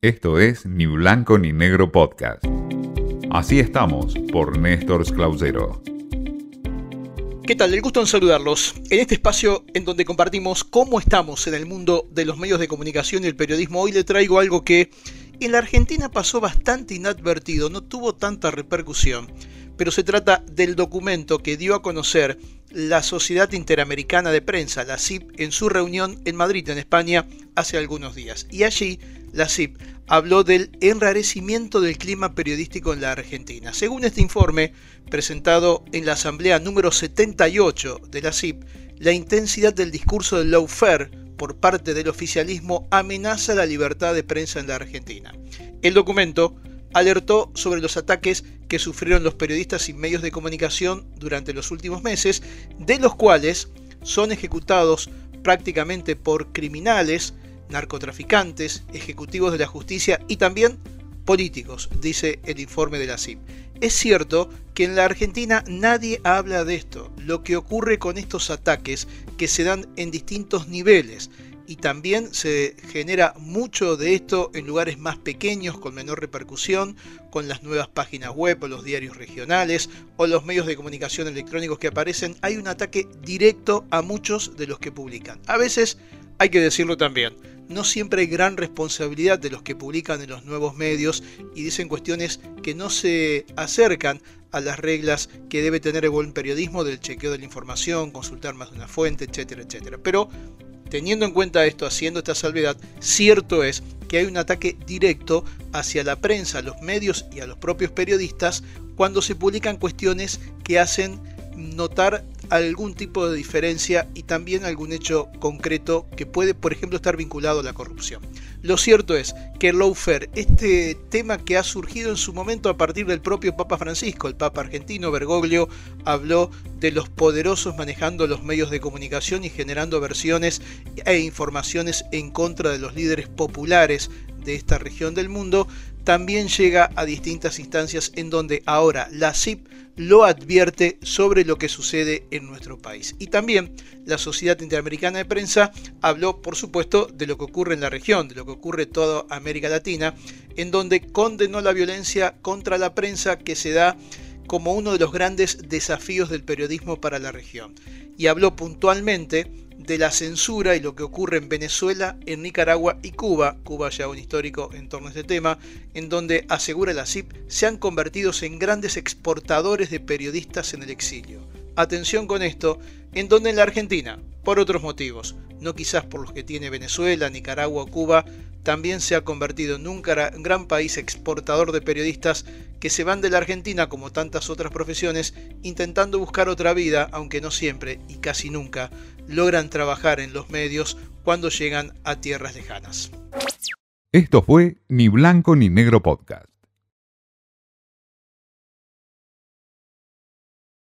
Esto es Ni Blanco ni Negro Podcast. Así estamos por Néstor Clausero. ¿Qué tal? El gusto en saludarlos. En este espacio en donde compartimos cómo estamos en el mundo de los medios de comunicación y el periodismo, hoy le traigo algo que en la Argentina pasó bastante inadvertido, no tuvo tanta repercusión, pero se trata del documento que dio a conocer la Sociedad Interamericana de Prensa, la CIP, en su reunión en Madrid, en España, hace algunos días. Y allí la CIP habló del enrarecimiento del clima periodístico en la Argentina. Según este informe, presentado en la Asamblea número 78 de la CIP, la intensidad del discurso del lawfare por parte del oficialismo amenaza la libertad de prensa en la Argentina. El documento alertó sobre los ataques que sufrieron los periodistas y medios de comunicación durante los últimos meses, de los cuales son ejecutados prácticamente por criminales, narcotraficantes, ejecutivos de la justicia y también políticos, dice el informe de la CIP. Es cierto que en la Argentina nadie habla de esto, lo que ocurre con estos ataques que se dan en distintos niveles y también se genera mucho de esto en lugares más pequeños, con menor repercusión, con las nuevas páginas web o los diarios regionales o los medios de comunicación electrónicos que aparecen. Hay un ataque directo a muchos de los que publican. A veces, hay que decirlo también, no siempre hay gran responsabilidad de los que publican en los nuevos medios y dicen cuestiones que no se acercan a las reglas que debe tener el buen periodismo del chequeo de la información, consultar más de una fuente, etcétera, etcétera. Pero Teniendo en cuenta esto, haciendo esta salvedad, cierto es que hay un ataque directo hacia la prensa, a los medios y a los propios periodistas cuando se publican cuestiones que hacen notar algún tipo de diferencia y también algún hecho concreto que puede, por ejemplo, estar vinculado a la corrupción. Lo cierto es que el este tema que ha surgido en su momento a partir del propio Papa Francisco, el Papa argentino Bergoglio, habló de los poderosos manejando los medios de comunicación y generando versiones e informaciones en contra de los líderes populares de esta región del mundo, también llega a distintas instancias en donde ahora la CIP lo advierte sobre lo que sucede en nuestro país. Y también la Sociedad Interamericana de Prensa habló, por supuesto, de lo que ocurre en la región, de lo que ocurre en toda América Latina, en donde condenó la violencia contra la prensa que se da como uno de los grandes desafíos del periodismo para la región. Y habló puntualmente de la censura y lo que ocurre en Venezuela, en Nicaragua y Cuba, Cuba ya un histórico en torno a este tema, en donde asegura la CIP se han convertido en grandes exportadores de periodistas en el exilio. Atención con esto, en donde en la Argentina, por otros motivos, no quizás por los que tiene Venezuela, Nicaragua o Cuba, también se ha convertido en un gran país exportador de periodistas que se van de la Argentina como tantas otras profesiones intentando buscar otra vida, aunque no siempre y casi nunca logran trabajar en los medios cuando llegan a tierras lejanas. Esto fue Ni Blanco ni Negro Podcast.